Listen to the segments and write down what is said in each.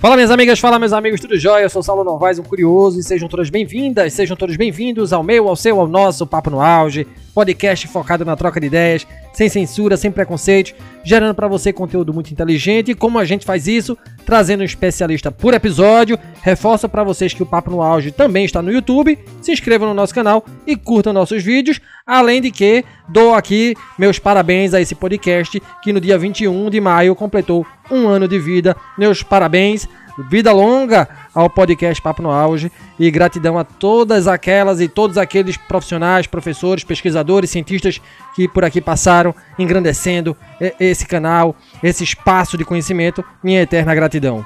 Fala minhas amigas, fala meus amigos, tudo jóia? Eu sou Saulo Novaes, um curioso, e sejam todas bem-vindas, sejam todos bem-vindos ao meu, ao seu, ao nosso Papo no Auge, podcast focado na troca de ideias, sem censura, sem preconceito, gerando para você conteúdo muito inteligente. E como a gente faz isso? Trazendo um especialista por episódio. Reforço para vocês que o Papo no Auge também está no YouTube. Se inscrevam no nosso canal e curtam nossos vídeos. Além de que dou aqui meus parabéns a esse podcast que no dia 21 de maio completou um ano de vida. Meus parabéns. Vida longa ao podcast Papo no Auge e gratidão a todas aquelas e todos aqueles profissionais, professores, pesquisadores, cientistas que por aqui passaram, engrandecendo esse canal, esse espaço de conhecimento. Minha eterna gratidão.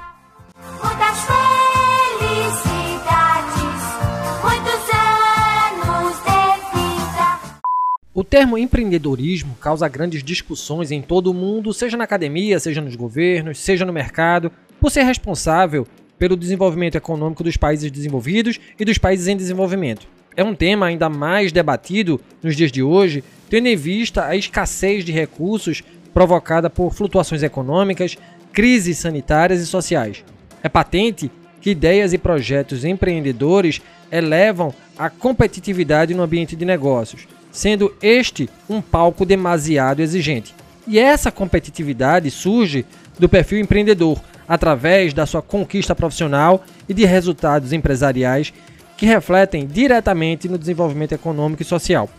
O termo empreendedorismo causa grandes discussões em todo o mundo, seja na academia, seja nos governos, seja no mercado, por ser responsável pelo desenvolvimento econômico dos países desenvolvidos e dos países em desenvolvimento. É um tema ainda mais debatido nos dias de hoje, tendo em vista a escassez de recursos provocada por flutuações econômicas, crises sanitárias e sociais. É patente que ideias e projetos empreendedores elevam a competitividade no ambiente de negócios, sendo este um palco demasiado exigente. E essa competitividade surge do perfil empreendedor, através da sua conquista profissional e de resultados empresariais que refletem diretamente no desenvolvimento econômico e social.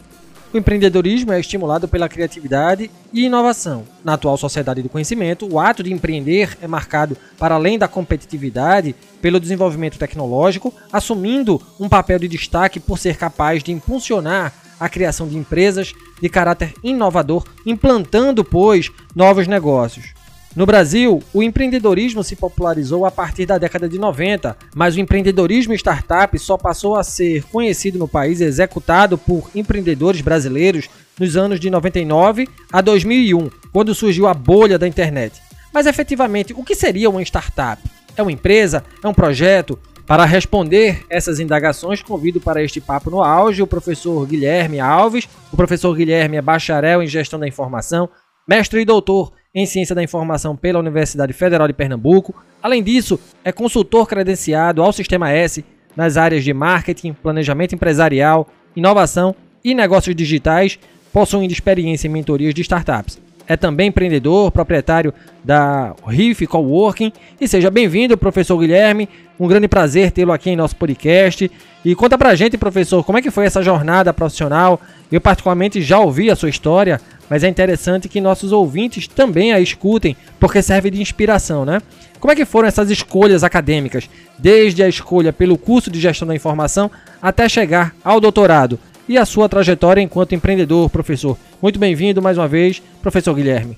O empreendedorismo é estimulado pela criatividade e inovação. Na atual sociedade do conhecimento, o ato de empreender é marcado, para além da competitividade, pelo desenvolvimento tecnológico, assumindo um papel de destaque por ser capaz de impulsionar a criação de empresas de caráter inovador, implantando, pois, novos negócios. No Brasil, o empreendedorismo se popularizou a partir da década de 90, mas o empreendedorismo startup só passou a ser conhecido no país e executado por empreendedores brasileiros nos anos de 99 a 2001, quando surgiu a bolha da internet. Mas efetivamente, o que seria uma startup? É uma empresa? É um projeto? Para responder essas indagações, convido para este papo no auge o professor Guilherme Alves. O professor Guilherme é bacharel em gestão da informação, mestre e doutor em ciência da informação pela Universidade Federal de Pernambuco. Além disso, é consultor credenciado ao Sistema S nas áreas de marketing, planejamento empresarial, inovação e negócios digitais, possuindo experiência em mentorias de startups é também empreendedor, proprietário da Riff Coworking. E seja bem-vindo, professor Guilherme. Um grande prazer tê-lo aqui em nosso podcast. E conta pra gente, professor, como é que foi essa jornada profissional? Eu particularmente já ouvi a sua história, mas é interessante que nossos ouvintes também a escutem, porque serve de inspiração, né? Como é que foram essas escolhas acadêmicas, desde a escolha pelo curso de gestão da informação até chegar ao doutorado? e a sua trajetória enquanto empreendedor, professor. Muito bem-vindo mais uma vez, professor Guilherme.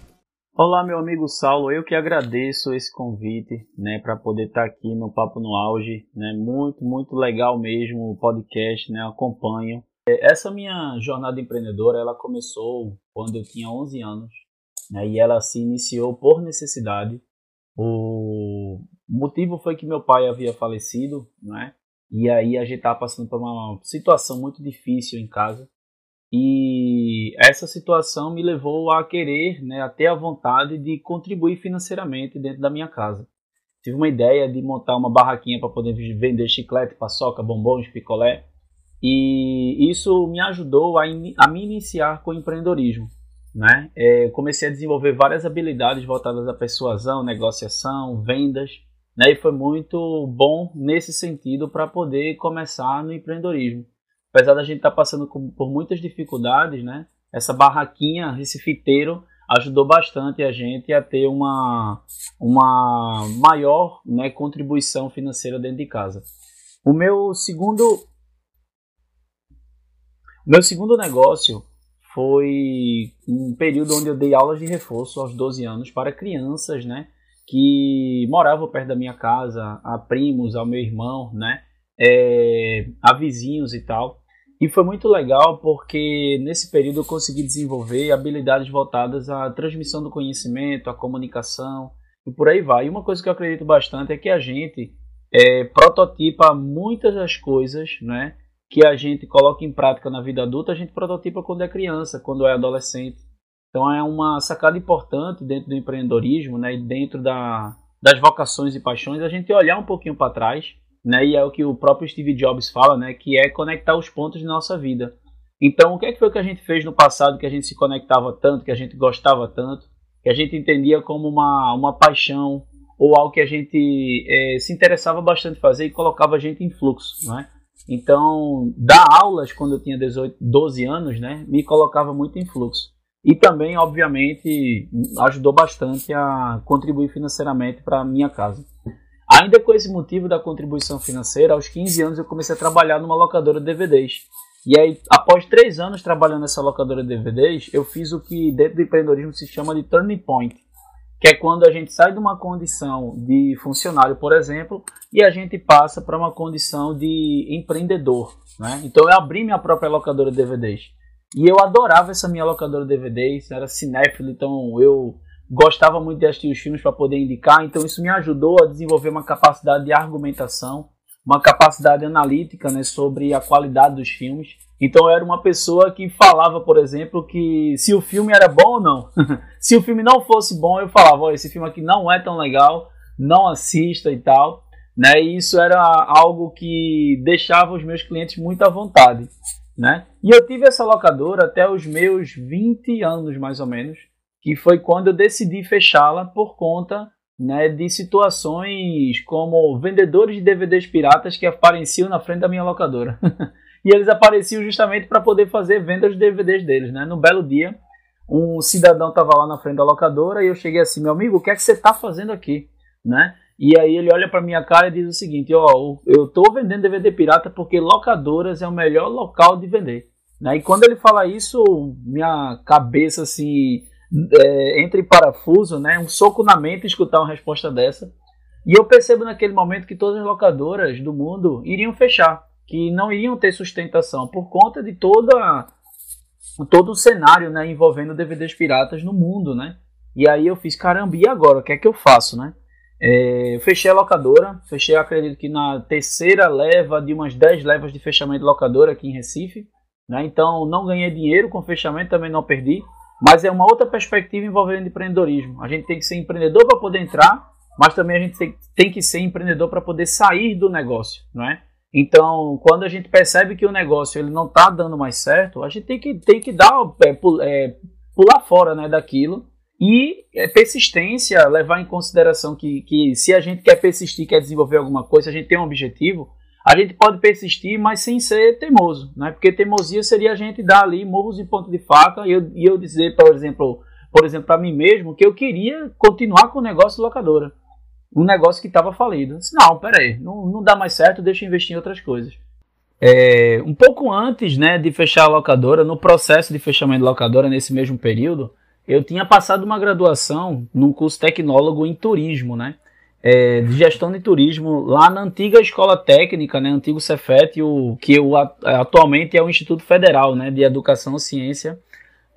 Olá, meu amigo Saulo. Eu que agradeço esse convite, né, para poder estar tá aqui no Papo no Auge, né? Muito, muito legal mesmo o podcast, né? Acompanho. Essa minha jornada empreendedora, ela começou quando eu tinha 11 anos, né? E ela se iniciou por necessidade. O motivo foi que meu pai havia falecido, né? E aí a gente estava passando por uma situação muito difícil em casa. E essa situação me levou a querer, né, a ter a vontade de contribuir financeiramente dentro da minha casa. Tive uma ideia de montar uma barraquinha para poder vender chiclete, paçoca, bombons, picolé. E isso me ajudou a, in a me iniciar com o empreendedorismo. Né? É, comecei a desenvolver várias habilidades voltadas à persuasão, negociação, vendas né? E foi muito bom nesse sentido para poder começar no empreendedorismo. Apesar da gente estar tá passando por muitas dificuldades, né? Essa barraquinha Recifiteiro ajudou bastante a gente a ter uma, uma maior né, contribuição financeira dentro de casa. O meu segundo meu segundo negócio foi um período onde eu dei aulas de reforço aos 12 anos para crianças, né? que moravam perto da minha casa, a primos, ao meu irmão, né? É, a vizinhos e tal. E foi muito legal porque nesse período eu consegui desenvolver habilidades voltadas à transmissão do conhecimento, à comunicação e por aí vai. E uma coisa que eu acredito bastante é que a gente é, prototipa muitas das coisas né, que a gente coloca em prática na vida adulta, a gente prototipa quando é criança, quando é adolescente. Então é uma sacada importante dentro do empreendedorismo né, e dentro da, das vocações e paixões, a gente olhar um pouquinho para trás, né? E é o que o próprio Steve Jobs fala, né? Que é conectar os pontos de nossa vida. Então, o que, é que foi que a gente fez no passado que a gente se conectava tanto, que a gente gostava tanto, que a gente entendia como uma, uma paixão ou algo que a gente é, se interessava bastante fazer e colocava a gente em fluxo, né? Então, dar aulas quando eu tinha 18, 12 anos, né, me colocava muito em fluxo. E também, obviamente, ajudou bastante a contribuir financeiramente para a minha casa. Ainda com esse motivo da contribuição financeira, aos 15 anos eu comecei a trabalhar numa locadora de DVDs. E aí, após três anos trabalhando nessa locadora de DVDs, eu fiz o que dentro do empreendedorismo se chama de turning point, que é quando a gente sai de uma condição de funcionário, por exemplo, e a gente passa para uma condição de empreendedor. Né? Então eu abri minha própria locadora de DVDs. E eu adorava essa minha locadora de DVDs, era cinéfilo, então eu gostava muito de assistir os filmes para poder indicar, então isso me ajudou a desenvolver uma capacidade de argumentação, uma capacidade analítica né, sobre a qualidade dos filmes. Então eu era uma pessoa que falava, por exemplo, que se o filme era bom ou não. se o filme não fosse bom, eu falava, oh, esse filme aqui não é tão legal, não assista e tal. Né? E isso era algo que deixava os meus clientes muito à vontade. Né? E eu tive essa locadora até os meus 20 anos, mais ou menos, que foi quando eu decidi fechá-la por conta né, de situações como vendedores de DVDs piratas que apareciam na frente da minha locadora. e eles apareciam justamente para poder fazer vendas de DVDs deles. Né? No belo dia, um cidadão estava lá na frente da locadora e eu cheguei assim, meu amigo, o que é que você está fazendo aqui? Né? E aí ele olha para minha cara e diz o seguinte, ó, oh, eu estou vendendo DVD pirata porque locadoras é o melhor local de vender. Né? E quando ele fala isso, minha cabeça assim é, entre parafuso, né? Um soco na mente escutar uma resposta dessa. E eu percebo naquele momento que todas as locadoras do mundo iriam fechar, que não iriam ter sustentação por conta de toda todo o cenário, né, envolvendo DVDs piratas no mundo, né? E aí eu fiz, caramba, e agora? O que é que eu faço, né? É, fechei a locadora, fechei, acredito que na terceira leva de umas 10 levas de fechamento de locadora aqui em Recife. Né? Então não ganhei dinheiro com fechamento, também não perdi. Mas é uma outra perspectiva envolvendo empreendedorismo. A gente tem que ser empreendedor para poder entrar, mas também a gente tem que ser empreendedor para poder sair do negócio, não é? Então, quando a gente percebe que o negócio ele não está dando mais certo, a gente tem que, tem que dar é, é, pular fora né, daquilo e é, persistência, levar em consideração que, que se a gente quer persistir, quer desenvolver alguma coisa, a gente tem um objetivo, a gente pode persistir, mas sem ser teimoso, né? Porque teimosia seria a gente dar ali morros em ponto de faca e eu, e eu dizer, por exemplo, por exemplo, para mim mesmo, que eu queria continuar com o negócio de locadora. Um negócio que estava falido. Eu disse, não, peraí, não, não dá mais certo, deixa eu investir em outras coisas. É, um pouco antes né, de fechar a locadora, no processo de fechamento de locadora, nesse mesmo período, eu tinha passado uma graduação num curso tecnólogo em turismo, né? é, de gestão de turismo lá na antiga escola técnica, né, antigo Cefet, o, que o, atualmente é o Instituto Federal né, de Educação, Ciência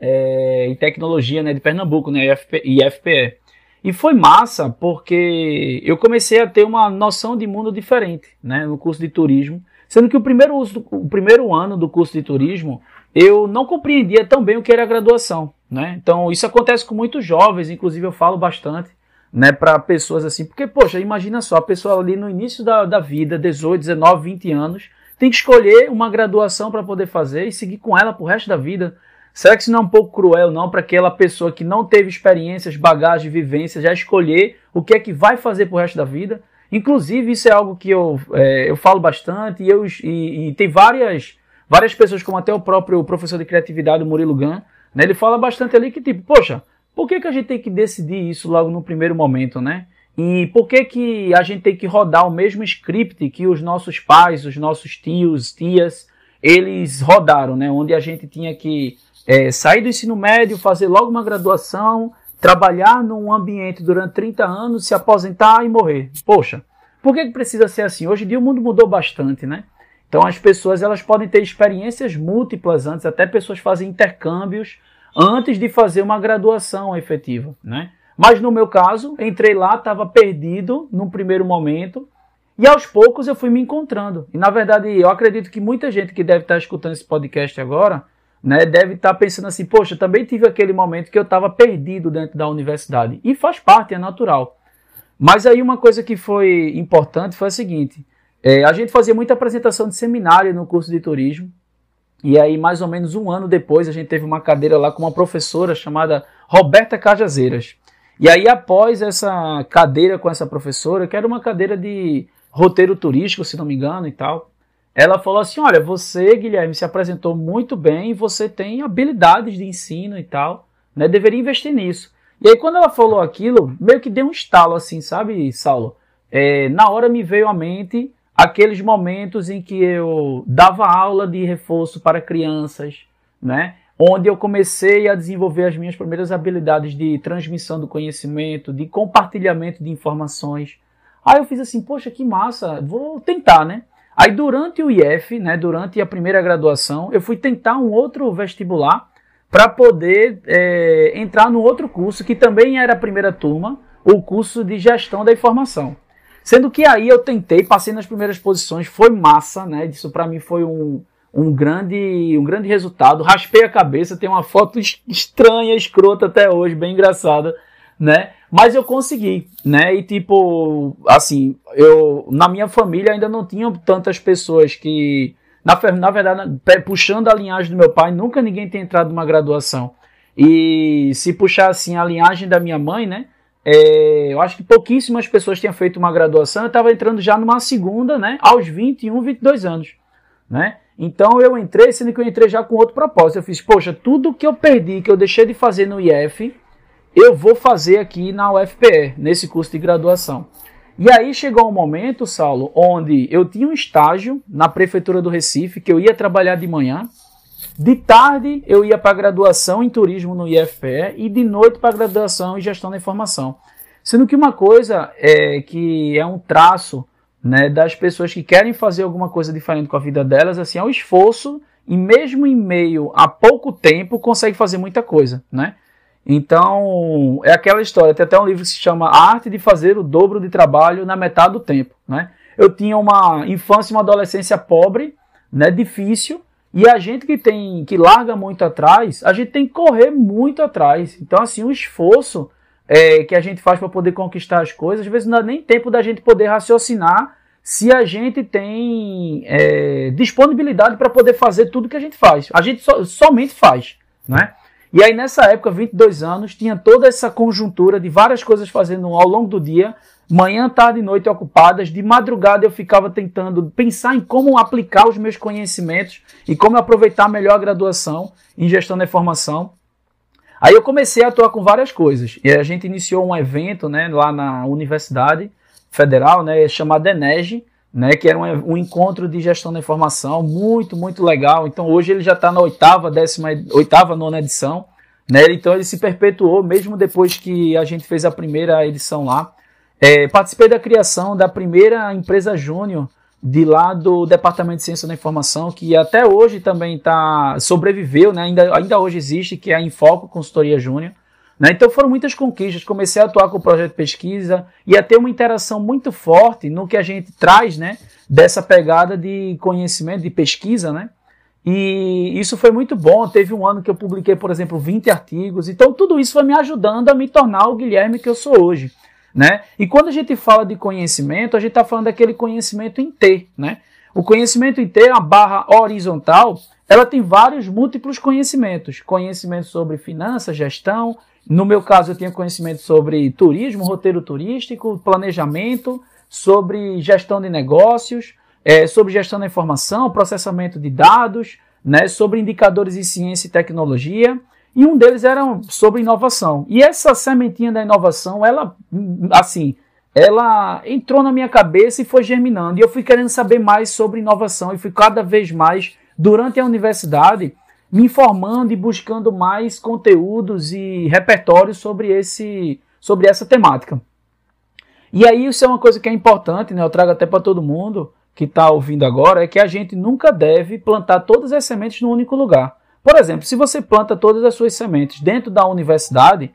é, e Tecnologia né, de Pernambuco, né, IFP, IFPE. E foi massa porque eu comecei a ter uma noção de mundo diferente né, no curso de turismo, sendo que o primeiro, o primeiro ano do curso de turismo eu não compreendia tão bem o que era a graduação. Né? Então isso acontece com muitos jovens, inclusive eu falo bastante né, para pessoas assim, porque, poxa, imagina só, a pessoa ali no início da, da vida, 18, 19, 20 anos, tem que escolher uma graduação para poder fazer e seguir com ela pro resto da vida. Será que isso não é um pouco cruel, não, para aquela pessoa que não teve experiências, bagagem, vivência, já escolher o que é que vai fazer pro resto da vida? Inclusive, isso é algo que eu, é, eu falo bastante e, eu, e, e, tem várias, várias pessoas, como até o próprio professor de criatividade, o Murilo Gun, né, ele fala bastante ali que, tipo, poxa, por que, que a gente tem que decidir isso logo no primeiro momento, né? E por que, que a gente tem que rodar o mesmo script que os nossos pais, os nossos tios, tias, eles rodaram, né? Onde a gente tinha que é, sair do ensino médio, fazer logo uma graduação, trabalhar num ambiente durante 30 anos, se aposentar e morrer. Poxa, por que, que precisa ser assim? Hoje em dia o mundo mudou bastante, né? Então as pessoas elas podem ter experiências múltiplas antes, até pessoas fazem intercâmbios antes de fazer uma graduação efetiva, né? Mas no meu caso, entrei lá, estava perdido num primeiro momento, e aos poucos eu fui me encontrando. E na verdade, eu acredito que muita gente que deve estar escutando esse podcast agora, né, deve estar pensando assim: poxa, também tive aquele momento que eu estava perdido dentro da universidade. E faz parte, é natural. Mas aí uma coisa que foi importante foi a seguinte: é, a gente fazia muita apresentação de seminário no curso de turismo. E aí, mais ou menos um ano depois, a gente teve uma cadeira lá com uma professora chamada Roberta Cajazeiras. E aí, após essa cadeira com essa professora, que era uma cadeira de roteiro turístico, se não me engano, e tal, ela falou assim: Olha, você, Guilherme, se apresentou muito bem, você tem habilidades de ensino e tal, né? Deveria investir nisso. E aí, quando ela falou aquilo, meio que deu um estalo assim, sabe, Saulo? É, na hora me veio à mente aqueles momentos em que eu dava aula de reforço para crianças, né? Onde eu comecei a desenvolver as minhas primeiras habilidades de transmissão do conhecimento, de compartilhamento de informações. Aí eu fiz assim, poxa, que massa, vou tentar, né? Aí durante o IF, né, durante a primeira graduação, eu fui tentar um outro vestibular para poder é, entrar no outro curso que também era a primeira turma, o curso de gestão da informação. Sendo que aí eu tentei, passei nas primeiras posições, foi massa, né? Isso para mim foi um, um, grande, um grande resultado. Raspei a cabeça, tem uma foto estranha, escrota até hoje, bem engraçada, né? Mas eu consegui, né? E tipo, assim, eu na minha família ainda não tinha tantas pessoas que na, na verdade, puxando a linhagem do meu pai, nunca ninguém tem entrado numa graduação. E se puxar assim a linhagem da minha mãe, né? É, eu acho que pouquíssimas pessoas tinham feito uma graduação. Eu estava entrando já numa segunda, né? Aos 21, 22 anos, né? Então eu entrei, sendo que eu entrei já com outro propósito. Eu fiz, poxa, tudo que eu perdi, que eu deixei de fazer no IF, eu vou fazer aqui na UFPE, nesse curso de graduação. E aí chegou um momento, Saulo, onde eu tinha um estágio na prefeitura do Recife, que eu ia trabalhar de manhã, de tarde eu ia para a graduação em turismo no IFPE e de noite para a graduação em gestão da informação. Sendo que uma coisa é que é um traço né, das pessoas que querem fazer alguma coisa diferente com a vida delas, assim, é o esforço e mesmo em meio a pouco tempo consegue fazer muita coisa, né? Então, é aquela história, tem até um livro que se chama A Arte de Fazer o Dobro de Trabalho na Metade do Tempo, né? Eu tinha uma infância e uma adolescência pobre, né, difícil, e a gente que tem que larga muito atrás, a gente tem que correr muito atrás. Então, assim, o esforço é, que a gente faz para poder conquistar as coisas, às vezes não dá nem tempo da gente poder raciocinar se a gente tem é, disponibilidade para poder fazer tudo que a gente faz. A gente so, somente faz, né? E aí nessa época, 22 anos, tinha toda essa conjuntura de várias coisas fazendo ao longo do dia, manhã, tarde e noite ocupadas. De madrugada eu ficava tentando pensar em como aplicar os meus conhecimentos e como aproveitar melhor a graduação em gestão da informação. Aí eu comecei a atuar com várias coisas. E a gente iniciou um evento né, lá na Universidade Federal, né, chamado ENEG, né, que era um, um, encontro de gestão da informação muito, muito legal. Então hoje ele já está na oitava, décima, oitava, nona edição. Né, então ele se perpetuou mesmo depois que a gente fez a primeira edição lá. É, participei da criação da primeira empresa júnior de lá do Departamento de Ciência da Informação, que até hoje também tá, sobreviveu, né? ainda, ainda hoje existe, que é a Infoco Consultoria Júnior. Né? Então foram muitas conquistas. Comecei a atuar com o projeto de pesquisa e a ter uma interação muito forte no que a gente traz né? dessa pegada de conhecimento, de pesquisa. Né? E isso foi muito bom. Teve um ano que eu publiquei, por exemplo, 20 artigos. Então tudo isso foi me ajudando a me tornar o Guilherme que eu sou hoje. Né? E quando a gente fala de conhecimento, a gente está falando daquele conhecimento em T. Né? O conhecimento em T, a barra horizontal, ela tem vários múltiplos conhecimentos. Conhecimento sobre finanças, gestão. No meu caso, eu tinha conhecimento sobre turismo, roteiro turístico, planejamento, sobre gestão de negócios, é, sobre gestão da informação, processamento de dados, né, sobre indicadores em ciência e tecnologia e um deles era sobre inovação. E essa sementinha da inovação, ela, assim, ela entrou na minha cabeça e foi germinando. E eu fui querendo saber mais sobre inovação e fui cada vez mais, durante a universidade, me informando e buscando mais conteúdos e repertórios sobre, esse, sobre essa temática. E aí isso é uma coisa que é importante, né? eu trago até para todo mundo que está ouvindo agora, é que a gente nunca deve plantar todas as sementes num único lugar. Por exemplo, se você planta todas as suas sementes dentro da universidade,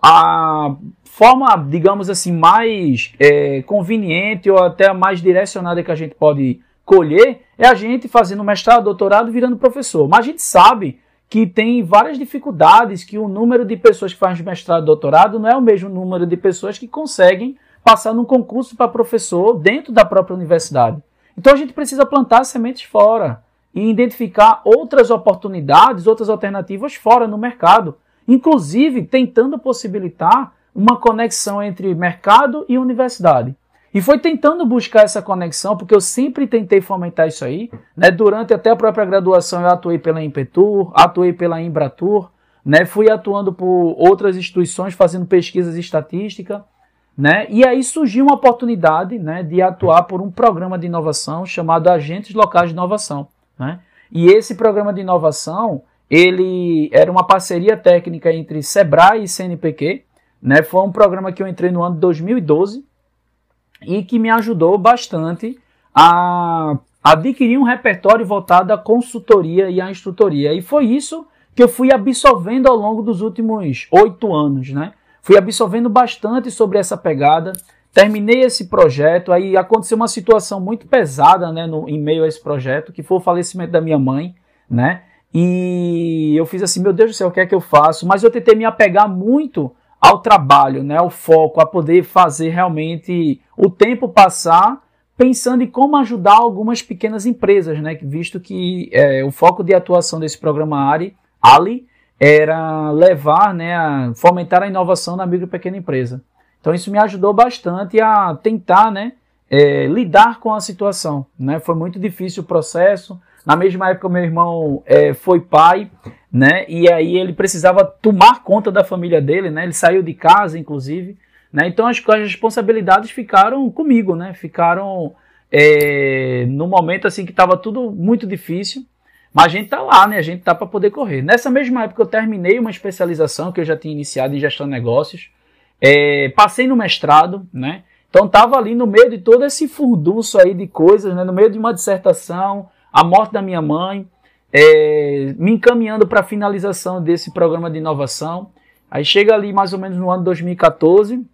a forma, digamos assim, mais é, conveniente ou até mais direcionada que a gente pode colher é a gente fazendo mestrado, doutorado, virando professor. Mas a gente sabe que tem várias dificuldades, que o número de pessoas que fazem mestrado doutorado não é o mesmo número de pessoas que conseguem passar num concurso para professor dentro da própria universidade. Então a gente precisa plantar sementes fora e identificar outras oportunidades, outras alternativas fora no mercado, inclusive tentando possibilitar uma conexão entre mercado e universidade. E foi tentando buscar essa conexão, porque eu sempre tentei fomentar isso aí. Né? Durante até a própria graduação, eu atuei pela Impetur, atuei pela Embratur, né? fui atuando por outras instituições, fazendo pesquisas estatísticas. Né? E aí surgiu uma oportunidade né, de atuar por um programa de inovação chamado Agentes Locais de Inovação. Né? E esse programa de inovação, ele era uma parceria técnica entre Sebrae e CNPq. Né? Foi um programa que eu entrei no ano de 2012 e que me ajudou bastante a adquirir um repertório voltado à consultoria e à instrutoria. E foi isso que eu fui absorvendo ao longo dos últimos oito anos, né? Fui absorvendo bastante sobre essa pegada. Terminei esse projeto, aí aconteceu uma situação muito pesada, né, no, em meio a esse projeto, que foi o falecimento da minha mãe, né? E eu fiz assim, meu Deus do céu, o que é que eu faço? Mas eu tentei me apegar muito ao trabalho, né, ao foco, a poder fazer realmente o tempo passar pensando em como ajudar algumas pequenas empresas, né, visto que é, o foco de atuação desse programa ARI, ALI era levar, né, a fomentar a inovação na micro e pequena empresa. Então isso me ajudou bastante a tentar, né, é, lidar com a situação. Né? Foi muito difícil o processo. Na mesma época, meu irmão é, foi pai, né? E aí ele precisava tomar conta da família dele, né? Ele saiu de casa, inclusive, né? Então as, as responsabilidades ficaram comigo, né? Ficaram é, no momento assim que estava tudo muito difícil. Mas a gente tá lá, né? A gente tá para poder correr. Nessa mesma época eu terminei uma especialização que eu já tinha iniciado em gestão de negócios. É, passei no mestrado, né? Então estava ali no meio de todo esse furdunço aí de coisas, né? no meio de uma dissertação, a morte da minha mãe, é, me encaminhando para a finalização desse programa de inovação. Aí chega ali mais ou menos no ano 2014,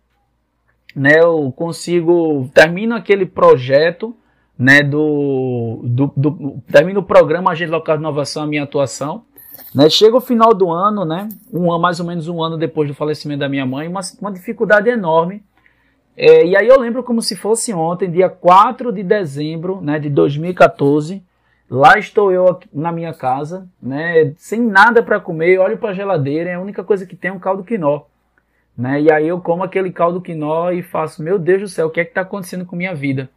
né? Eu consigo termino aquele projeto, né? Do, do, do termino o programa Agente Local de Inovação, a minha atuação. Né, chega o final do ano, né, um, mais ou menos um ano depois do falecimento da minha mãe, uma, uma dificuldade enorme é, e aí eu lembro como se fosse ontem, dia 4 de dezembro né, de 2014. Lá estou eu na minha casa, né, sem nada para comer, olho para a geladeira, é a única coisa que tem é um caldo quinó. Né, e aí eu como aquele caldo quinó e faço, meu Deus do céu, o que é que está acontecendo com minha vida?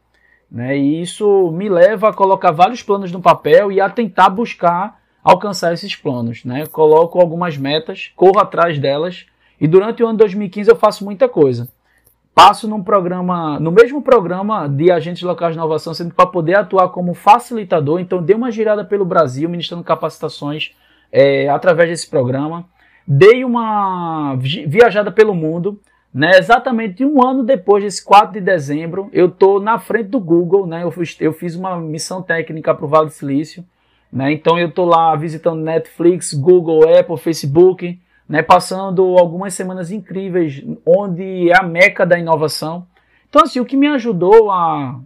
Né, e isso me leva a colocar vários planos no papel e a tentar buscar alcançar esses planos. Né? Coloco algumas metas, corro atrás delas e durante o ano 2015 eu faço muita coisa passo num programa, no mesmo programa de agentes locais de inovação, sendo para poder atuar como facilitador. Então, dei uma girada pelo Brasil, ministrando capacitações é, através desse programa. Dei uma viajada pelo mundo. Né, exatamente um ano depois desse 4 de dezembro, eu estou na frente do Google. Né, eu, fiz, eu fiz uma missão técnica para o Vale do Silício. Né, então, eu estou lá visitando Netflix, Google, Apple, Facebook né, passando algumas semanas incríveis, onde é a meca da inovação. Então, assim, o que me ajudou a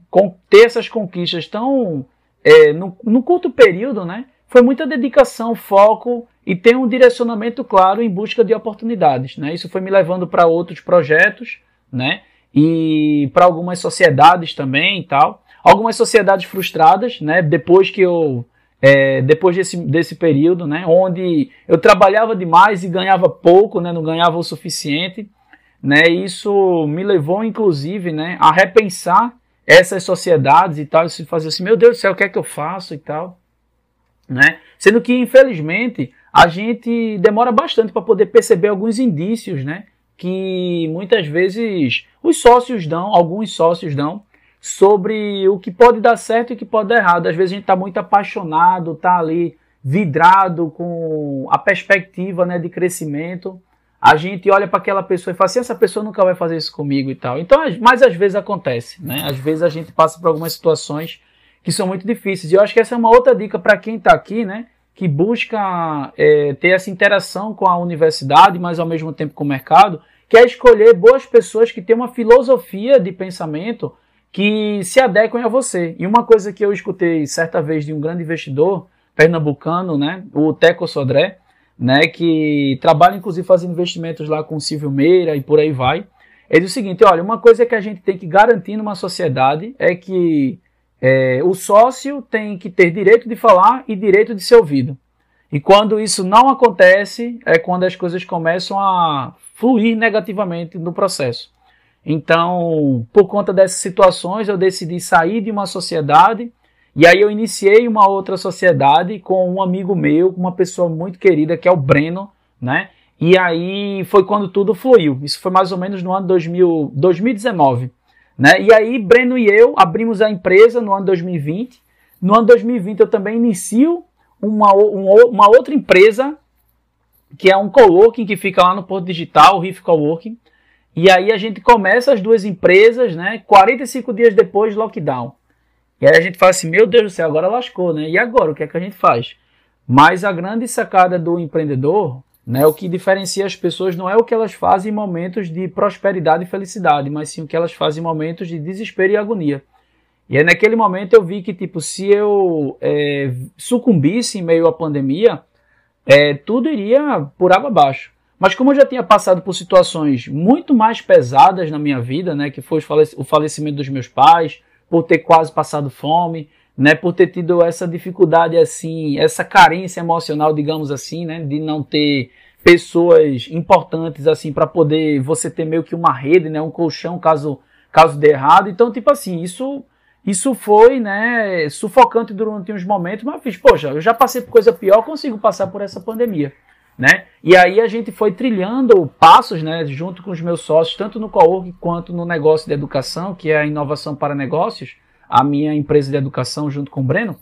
ter essas conquistas tão é, no, no, curto período, né, foi muita dedicação, foco e ter um direcionamento claro em busca de oportunidades. Né? Isso foi me levando para outros projetos, né, e para algumas sociedades também e tal. Algumas sociedades frustradas, né, depois que eu é, depois desse, desse período, né, onde eu trabalhava demais e ganhava pouco, né, não ganhava o suficiente, né, isso me levou, inclusive, né, a repensar essas sociedades e tal, e fazer assim, meu Deus do céu, o que é que eu faço e tal, né, sendo que, infelizmente, a gente demora bastante para poder perceber alguns indícios, né, que muitas vezes os sócios dão, alguns sócios dão, sobre o que pode dar certo e o que pode dar errado. Às vezes a gente está muito apaixonado, está ali vidrado com a perspectiva né, de crescimento. A gente olha para aquela pessoa e fala assim, essa pessoa nunca vai fazer isso comigo e tal. Então, mas às vezes acontece, né? Às vezes a gente passa por algumas situações que são muito difíceis. E eu acho que essa é uma outra dica para quem está aqui, né? Que busca é, ter essa interação com a universidade, mas ao mesmo tempo com o mercado, que é escolher boas pessoas que têm uma filosofia de pensamento que se adequem a você. E uma coisa que eu escutei certa vez de um grande investidor pernambucano, né, o Teco Sodré, né, que trabalha inclusive fazendo investimentos lá com o Silvio Meira e por aí vai. Ele o seguinte: olha, uma coisa que a gente tem que garantir numa sociedade é que é, o sócio tem que ter direito de falar e direito de ser ouvido. E quando isso não acontece, é quando as coisas começam a fluir negativamente no processo. Então, por conta dessas situações, eu decidi sair de uma sociedade e aí eu iniciei uma outra sociedade com um amigo meu, uma pessoa muito querida, que é o Breno, né? E aí foi quando tudo fluiu. Isso foi mais ou menos no ano 2000, 2019. Né? E aí, Breno e eu abrimos a empresa no ano 2020. No ano 2020 eu também inicio uma, uma outra empresa, que é um coworking que fica lá no Porto Digital, o Riff Coworking. E aí a gente começa as duas empresas, né? 45 dias depois, lockdown. E aí a gente fala assim, meu Deus do céu, agora lascou, né? E agora, o que é que a gente faz? Mas a grande sacada do empreendedor, né? O que diferencia as pessoas não é o que elas fazem em momentos de prosperidade e felicidade, mas sim o que elas fazem em momentos de desespero e agonia. E aí naquele momento eu vi que, tipo, se eu é, sucumbisse em meio à pandemia, é, tudo iria por água abaixo. Mas como eu já tinha passado por situações muito mais pesadas na minha vida, né, que foi o falecimento dos meus pais, por ter quase passado fome, né, por ter tido essa dificuldade assim, essa carência emocional, digamos assim, né, de não ter pessoas importantes assim para poder você ter meio que uma rede, né, um colchão caso caso dê errado. Então, tipo assim, isso isso foi, né, sufocante durante uns momentos, mas eu fiz, poxa, eu já passei por coisa pior, consigo passar por essa pandemia né? E aí a gente foi trilhando passos, né, junto com os meus sócios, tanto no Cowork quanto no negócio de educação, que é a Inovação para Negócios, a minha empresa de educação junto com o Breno.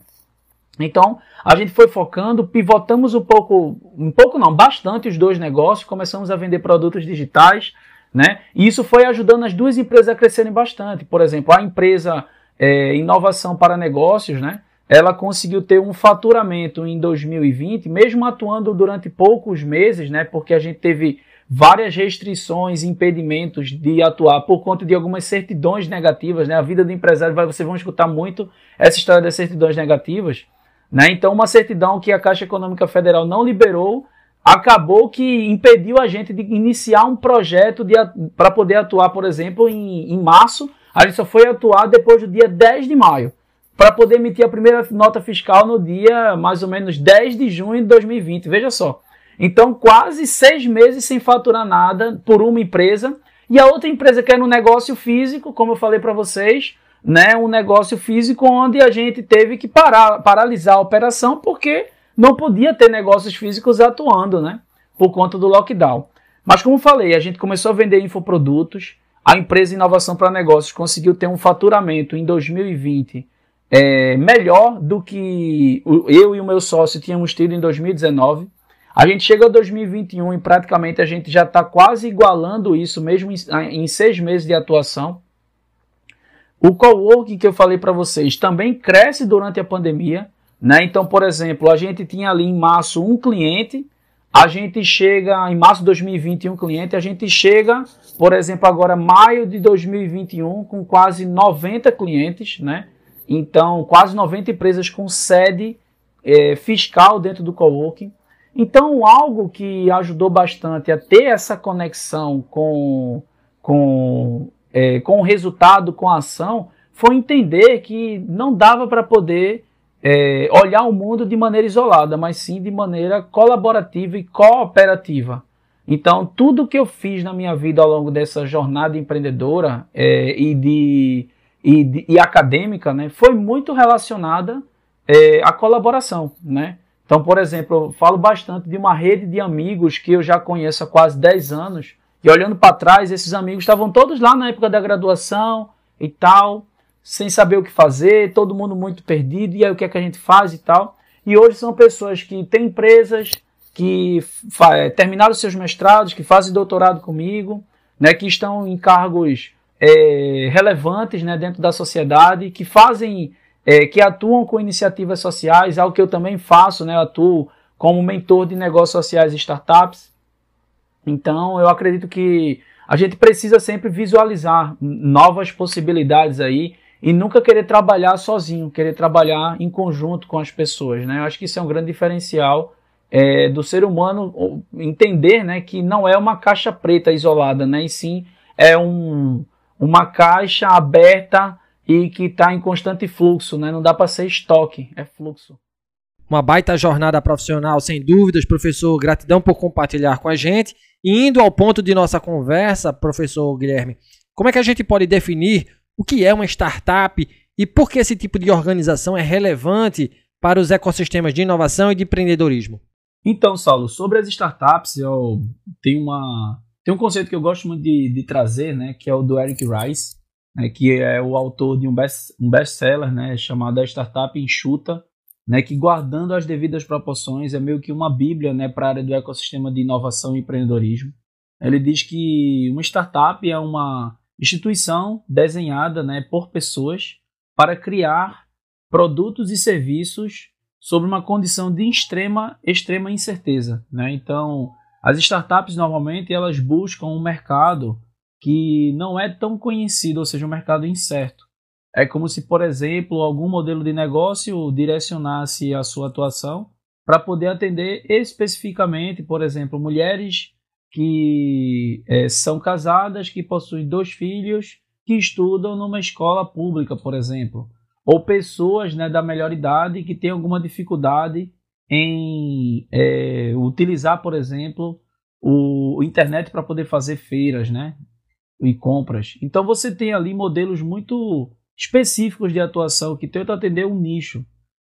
Então, a gente foi focando, pivotamos um pouco, um pouco não, bastante os dois negócios, começamos a vender produtos digitais, né? E isso foi ajudando as duas empresas a crescerem bastante. Por exemplo, a empresa é, Inovação para Negócios, né? Ela conseguiu ter um faturamento em 2020, mesmo atuando durante poucos meses, né, porque a gente teve várias restrições, impedimentos de atuar por conta de algumas certidões negativas, né? A vida do empresário, vocês vão escutar muito essa história das certidões negativas, né? Então, uma certidão que a Caixa Econômica Federal não liberou acabou que impediu a gente de iniciar um projeto para poder atuar, por exemplo, em, em março. A gente só foi atuar depois do dia 10 de maio para poder emitir a primeira nota fiscal no dia mais ou menos 10 de junho de 2020. Veja só. Então, quase seis meses sem faturar nada por uma empresa. E a outra empresa que é no negócio físico, como eu falei para vocês, né, um negócio físico onde a gente teve que parar, paralisar a operação porque não podia ter negócios físicos atuando, né, por conta do lockdown. Mas como falei, a gente começou a vender infoprodutos, a empresa Inovação para Negócios conseguiu ter um faturamento em 2020 é, melhor do que eu e o meu sócio tínhamos tido em 2019. A gente chega a 2021 e praticamente a gente já está quase igualando isso, mesmo em, seis meses de atuação. O coworking que eu falei para vocês também cresce durante a pandemia. Né? Então, por exemplo, a gente tinha ali em março um cliente, a gente chega em março de 2020 um cliente, a gente chega, por exemplo, agora maio de 2021 com quase 90 clientes, né? Então, quase 90 empresas com sede é, fiscal dentro do coworking. Então, algo que ajudou bastante a ter essa conexão com, com, é, com o resultado, com a ação, foi entender que não dava para poder é, olhar o mundo de maneira isolada, mas sim de maneira colaborativa e cooperativa. Então, tudo que eu fiz na minha vida ao longo dessa jornada empreendedora é, e de e, e acadêmica, né, foi muito relacionada é, à colaboração, né? Então, por exemplo, eu falo bastante de uma rede de amigos que eu já conheço há quase 10 anos, e olhando para trás, esses amigos estavam todos lá na época da graduação e tal, sem saber o que fazer, todo mundo muito perdido, e aí o que é que a gente faz e tal. E hoje são pessoas que têm empresas, que terminaram seus mestrados, que fazem doutorado comigo, né, que estão em cargos é, relevantes né, dentro da sociedade, que fazem, é, que atuam com iniciativas sociais, algo que eu também faço, né, eu atuo como mentor de negócios sociais e startups. Então, eu acredito que a gente precisa sempre visualizar novas possibilidades aí e nunca querer trabalhar sozinho, querer trabalhar em conjunto com as pessoas, né? Eu acho que isso é um grande diferencial é, do ser humano entender, né, que não é uma caixa preta isolada, né, e sim é um, uma caixa aberta e que está em constante fluxo, né? Não dá para ser estoque, é fluxo. Uma baita jornada profissional, sem dúvidas, professor. Gratidão por compartilhar com a gente. E indo ao ponto de nossa conversa, professor Guilherme, como é que a gente pode definir o que é uma startup e por que esse tipo de organização é relevante para os ecossistemas de inovação e de empreendedorismo? Então, Saulo, sobre as startups, eu tenho, uma, tenho um conceito que eu gosto muito de, de trazer, né, que é o do Eric Rice, né, que é o autor de um best, um best-seller né, chamado A Startup Enxuta, né, que guardando as devidas proporções é meio que uma bíblia né, para a área do ecossistema de inovação e empreendedorismo. Ele diz que uma startup é uma instituição desenhada né, por pessoas para criar produtos e serviços sob uma condição de extrema, extrema incerteza. Né? Então, as startups normalmente elas buscam um mercado que não é tão conhecido, ou seja, um mercado incerto. É como se, por exemplo, algum modelo de negócio direcionasse a sua atuação para poder atender especificamente, por exemplo, mulheres que é, são casadas, que possuem dois filhos, que estudam numa escola pública, por exemplo, ou pessoas né, da melhor idade que têm alguma dificuldade em é, utilizar, por exemplo, o, o internet para poder fazer feiras, né? E compras. Então você tem ali modelos muito específicos de atuação que tentam atender um nicho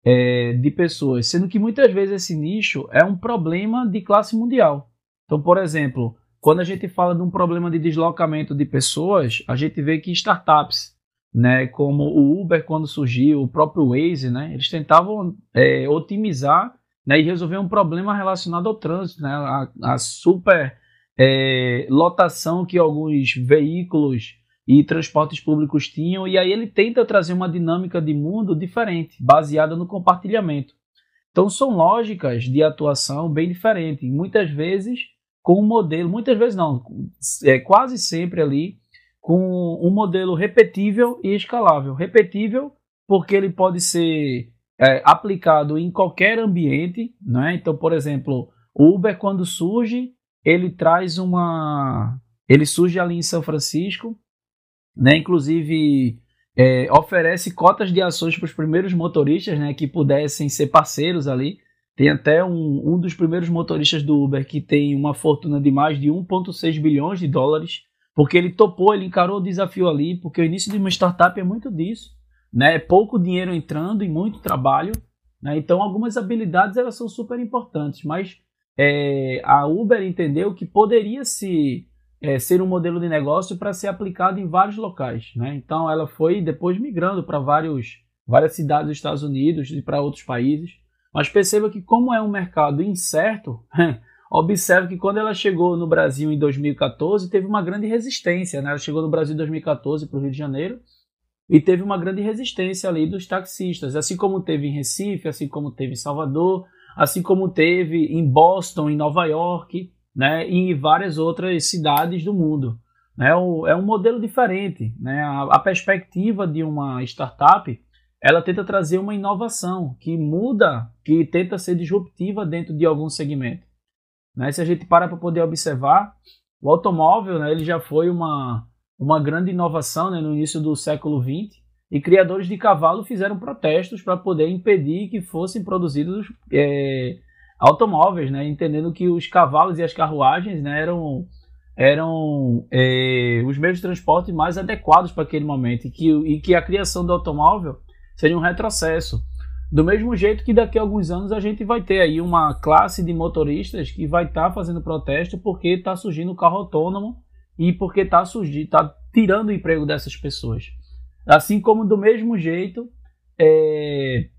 é, de pessoas, sendo que muitas vezes esse nicho é um problema de classe mundial. Então, por exemplo, quando a gente fala de um problema de deslocamento de pessoas, a gente vê que startups, né, como o Uber quando surgiu, o próprio Waze, né, eles tentavam é, otimizar né, e resolver um problema relacionado ao trânsito, né, a, a super é, lotação que alguns veículos e transportes públicos tinham, e aí ele tenta trazer uma dinâmica de mundo diferente, baseada no compartilhamento. Então são lógicas de atuação bem diferentes. Muitas vezes com um modelo, muitas vezes não, é quase sempre ali, com um modelo repetível e escalável. Repetível porque ele pode ser é, aplicado em qualquer ambiente, né? Então, por exemplo, o Uber quando surge, ele traz uma, ele surge ali em São Francisco, né? Inclusive é, oferece cotas de ações para os primeiros motoristas, né? Que pudessem ser parceiros ali. Tem até um, um dos primeiros motoristas do Uber que tem uma fortuna de mais de 1,6 bilhões de dólares, porque ele topou, ele encarou o desafio ali, porque o início de uma startup é muito disso. Né? É pouco dinheiro entrando e muito trabalho. Né? Então, algumas habilidades elas são super importantes, mas é, a Uber entendeu que poderia se é, ser um modelo de negócio para ser aplicado em vários locais. Né? Então, ela foi depois migrando para várias cidades dos Estados Unidos e para outros países. Mas perceba que, como é um mercado incerto, observe que quando ela chegou no Brasil em 2014, teve uma grande resistência. Né? Ela chegou no Brasil em 2014 para o Rio de Janeiro e teve uma grande resistência ali dos taxistas, assim como teve em Recife, assim como teve em Salvador, assim como teve em Boston, em Nova York, né? e em várias outras cidades do mundo. Né? É um modelo diferente. Né? A, a perspectiva de uma startup ela tenta trazer uma inovação que muda, que tenta ser disruptiva dentro de algum segmento. Né? Se a gente para para poder observar, o automóvel né, ele já foi uma, uma grande inovação né, no início do século XX e criadores de cavalo fizeram protestos para poder impedir que fossem produzidos é, automóveis, né, entendendo que os cavalos e as carruagens né, eram, eram é, os meios de transporte mais adequados para aquele momento e que, e que a criação do automóvel seria um retrocesso. Do mesmo jeito que daqui a alguns anos a gente vai ter aí uma classe de motoristas que vai estar tá fazendo protesto porque está surgindo o carro autônomo e porque está tá tirando o emprego dessas pessoas. Assim como do mesmo jeito, é,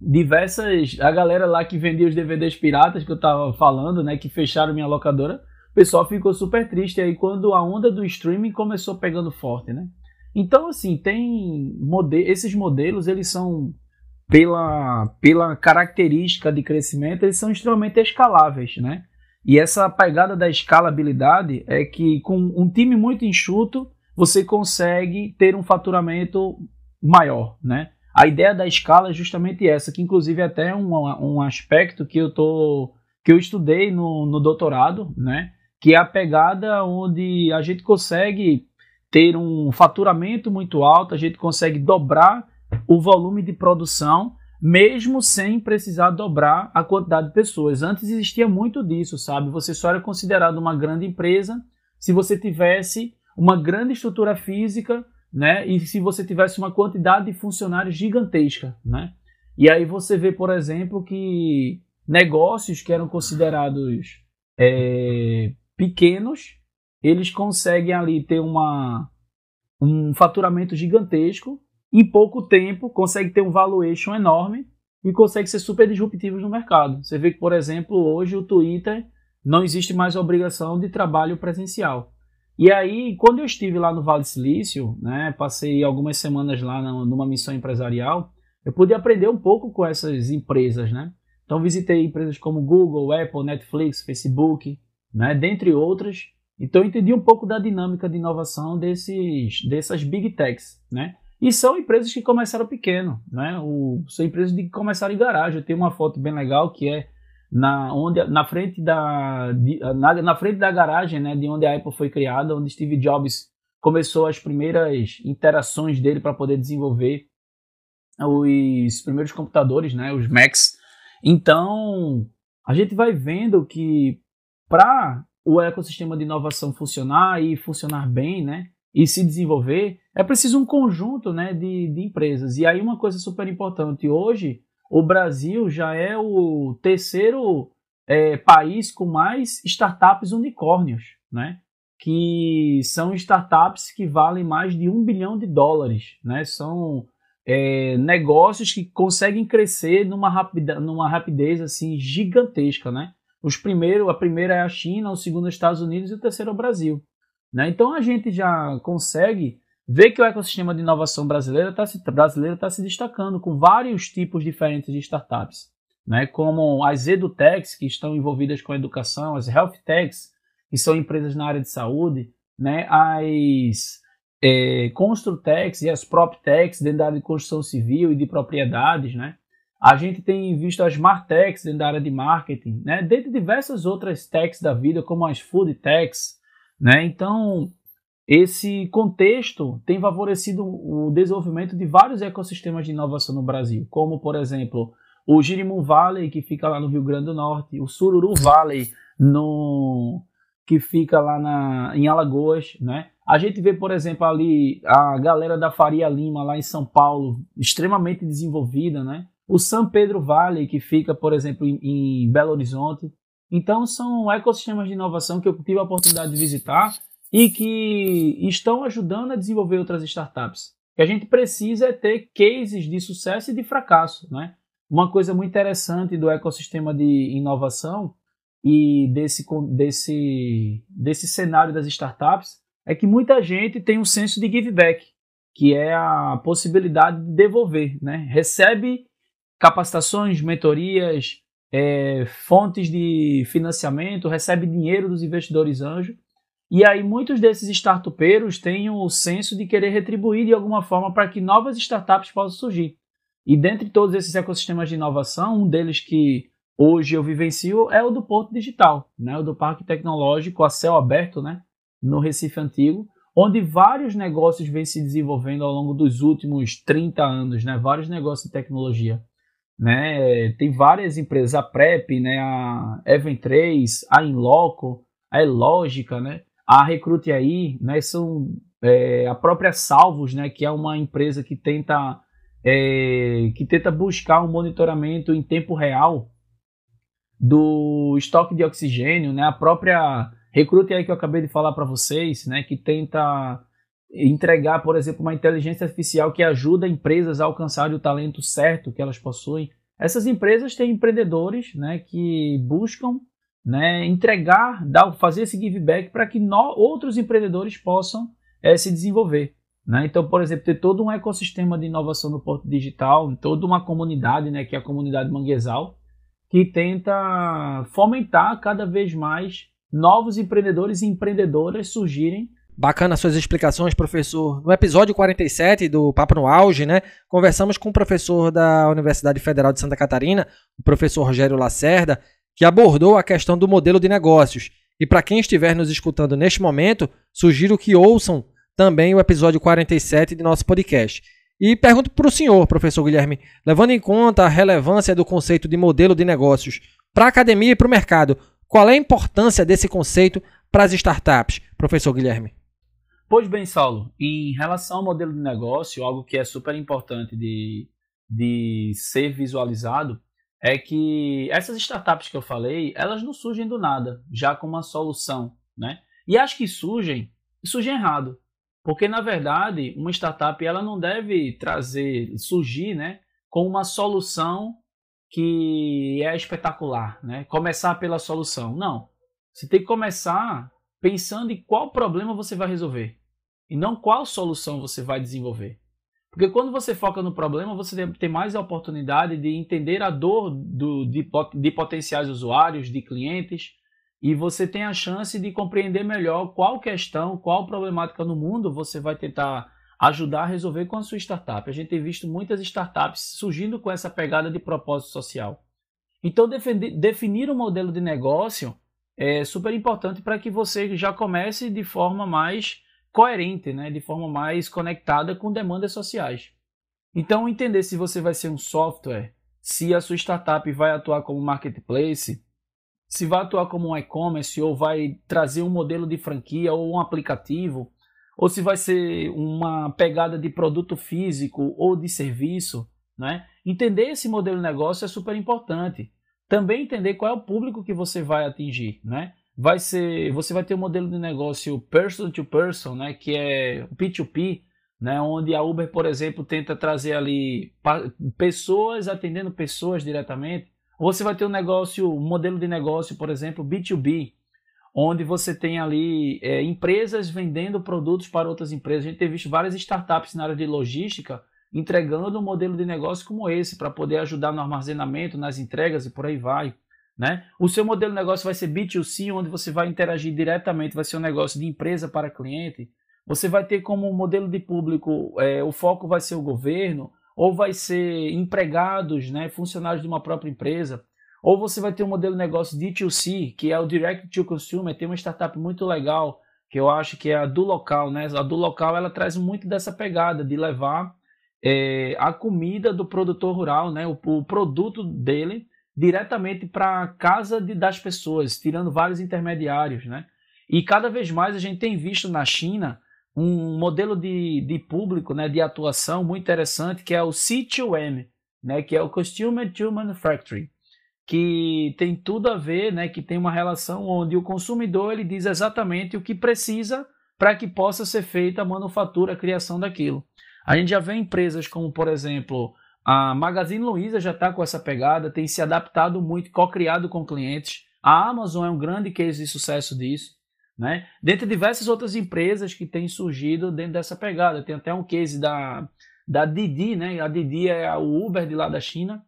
diversas. A galera lá que vendia os DVDs piratas que eu estava falando, né? Que fecharam minha locadora, o pessoal ficou super triste aí quando a onda do streaming começou pegando forte, né? Então, assim, tem mode esses modelos, eles são, pela, pela característica de crescimento, eles são extremamente escaláveis, né? E essa pegada da escalabilidade é que com um time muito enxuto, você consegue ter um faturamento maior, né? A ideia da escala é justamente essa, que inclusive é até um, um aspecto que eu tô que eu estudei no, no doutorado, né? que é a pegada onde a gente consegue ter um faturamento muito alto, a gente consegue dobrar o volume de produção, mesmo sem precisar dobrar a quantidade de pessoas. Antes existia muito disso, sabe? Você só era considerado uma grande empresa se você tivesse uma grande estrutura física, né? E se você tivesse uma quantidade de funcionários gigantesca, né? E aí você vê, por exemplo, que negócios que eram considerados é, pequenos, eles conseguem ali ter uma, um faturamento gigantesco, em pouco tempo consegue ter um valuation enorme e consegue ser super disruptivos no mercado. Você vê que, por exemplo, hoje o Twitter não existe mais obrigação de trabalho presencial. E aí, quando eu estive lá no Vale do Silício, né, passei algumas semanas lá numa missão empresarial, eu pude aprender um pouco com essas empresas, né? Então visitei empresas como Google, Apple, Netflix, Facebook, né, dentre outras. Então entendi um pouco da dinâmica de inovação desses, dessas big techs, né? E são empresas que começaram pequeno, né? O, são empresas que começaram em garagem. Eu tenho uma foto bem legal que é na, onde, na, frente da, de, na, na, frente da garagem né, de onde a Apple foi criada, onde Steve Jobs começou as primeiras interações dele para poder desenvolver os primeiros computadores, né, os Macs. Então, a gente vai vendo que para o ecossistema de inovação funcionar e funcionar bem, né, e se desenvolver, é preciso um conjunto né, de, de empresas. E aí uma coisa super importante, hoje o Brasil já é o terceiro é, país com mais startups unicórnios, né? que são startups que valem mais de um bilhão de dólares. Né? São é, negócios que conseguem crescer numa, rapida, numa rapidez assim gigantesca. Né? Os primeiros, a primeira é a China, o segundo é os Estados Unidos e o terceiro é o Brasil. Né? Então a gente já consegue vê que o ecossistema de inovação brasileiro está se, brasileiro tá se destacando com vários tipos diferentes de startups, né? como as edutechs, que estão envolvidas com a educação, as health techs, que são empresas na área de saúde, né? as é, construtechs e as proptechs dentro da área de construção civil e de propriedades, né? A gente tem visto as martechs dentro da área de marketing, né? Dentre diversas outras techs da vida, como as food techs, né? Então, esse contexto tem favorecido o desenvolvimento de vários ecossistemas de inovação no Brasil, como, por exemplo, o Girimum Valley, que fica lá no Rio Grande do Norte, o Sururu Valley, no, que fica lá na, em Alagoas, né? A gente vê, por exemplo, ali a galera da Faria Lima, lá em São Paulo, extremamente desenvolvida, né? O São Pedro Valley, que fica, por exemplo, em, em Belo Horizonte. Então, são ecossistemas de inovação que eu tive a oportunidade de visitar e que estão ajudando a desenvolver outras startups. O que a gente precisa é ter cases de sucesso e de fracasso. Né? Uma coisa muito interessante do ecossistema de inovação e desse, desse, desse cenário das startups é que muita gente tem um senso de give back, que é a possibilidade de devolver. Né? Recebe capacitações, mentorias, é, fontes de financiamento, recebe dinheiro dos investidores anjos e aí muitos desses startupeiros têm o senso de querer retribuir de alguma forma para que novas startups possam surgir. E dentre todos esses ecossistemas de inovação, um deles que hoje eu vivencio é o do Porto Digital, né? o do Parque Tecnológico a céu aberto, né? no Recife Antigo, onde vários negócios vêm se desenvolvendo ao longo dos últimos 30 anos, né? vários negócios de tecnologia. Né? Tem várias empresas, a Prep, né? a Event 3, a Inloco, a Elógica, né? A Recrute aí, né, são é, a própria Salvos, né, que é uma empresa que tenta é, que tenta buscar um monitoramento em tempo real do estoque de oxigênio, né? A própria Recrute aí que eu acabei de falar para vocês, né, que tenta entregar, por exemplo, uma inteligência artificial que ajuda empresas a alcançarem o talento certo que elas possuem. Essas empresas têm empreendedores, né, que buscam né, entregar, dar, fazer esse give back para que no, outros empreendedores possam é, se desenvolver. Né? Então, por exemplo, ter todo um ecossistema de inovação no Porto Digital, toda uma comunidade, né, que é a comunidade Manguezal, que tenta fomentar cada vez mais novos empreendedores e empreendedoras surgirem Bacana suas explicações, professor. No episódio 47 do Papo no Auge, né, conversamos com o professor da Universidade Federal de Santa Catarina, o professor Rogério Lacerda, que abordou a questão do modelo de negócios. E para quem estiver nos escutando neste momento, sugiro que ouçam também o episódio 47 de nosso podcast. E pergunto para o senhor, professor Guilherme, levando em conta a relevância do conceito de modelo de negócios para a academia e para o mercado, qual é a importância desse conceito para as startups, professor Guilherme? Pois bem, Saulo, em relação ao modelo de negócio, algo que é super importante de, de ser visualizado é que essas startups que eu falei, elas não surgem do nada, já com uma solução, né? E acho que surgem, surgem errado. Porque, na verdade, uma startup ela não deve trazer, surgir né, com uma solução que é espetacular. Né? Começar pela solução. Não. Você tem que começar pensando em qual problema você vai resolver e não qual solução você vai desenvolver. Porque quando você foca no problema, você tem mais a oportunidade de entender a dor do, de, de potenciais usuários, de clientes, e você tem a chance de compreender melhor qual questão, qual problemática no mundo você vai tentar ajudar a resolver com a sua startup. A gente tem visto muitas startups surgindo com essa pegada de propósito social. Então, definir um modelo de negócio é super importante para que você já comece de forma mais coerente, né? de forma mais conectada com demandas sociais. Então, entender se você vai ser um software, se a sua startup vai atuar como marketplace, se vai atuar como um e-commerce ou vai trazer um modelo de franquia ou um aplicativo, ou se vai ser uma pegada de produto físico ou de serviço, né? Entender esse modelo de negócio é super importante. Também entender qual é o público que você vai atingir, né? Vai ser, você vai ter um modelo de negócio person to person, né, que é P2P, né, onde a Uber, por exemplo, tenta trazer ali pessoas atendendo pessoas diretamente ou você vai ter um negócio, um modelo de negócio, por exemplo, B2B, onde você tem ali é, empresas vendendo produtos para outras empresas. A gente tem visto várias startups na área de logística entregando um modelo de negócio como esse para poder ajudar no armazenamento, nas entregas e por aí vai. Né? O seu modelo de negócio vai ser B2C, onde você vai interagir diretamente, vai ser um negócio de empresa para cliente. Você vai ter como modelo de público, é, o foco vai ser o governo, ou vai ser empregados, né, funcionários de uma própria empresa, ou você vai ter um modelo de negócio D2C, que é o Direct to Consumer, tem uma startup muito legal, que eu acho que é a do local, né? A do local ela traz muito dessa pegada de levar é, a comida do produtor rural, né? O, o produto dele diretamente para a casa de, das pessoas, tirando vários intermediários, né? E cada vez mais a gente tem visto na China um modelo de, de público, né, de atuação muito interessante, que é o C2M, né, que é o Customer to Manufacturing, que tem tudo a ver, né, que tem uma relação onde o consumidor ele diz exatamente o que precisa para que possa ser feita a manufatura, a criação daquilo. A gente já vê empresas como, por exemplo, a Magazine Luiza já está com essa pegada, tem se adaptado muito, co-criado com clientes. A Amazon é um grande case de sucesso disso. Né? Dentre diversas outras empresas que têm surgido dentro dessa pegada. Tem até um case da, da Didi, né? a Didi é o Uber de lá da China,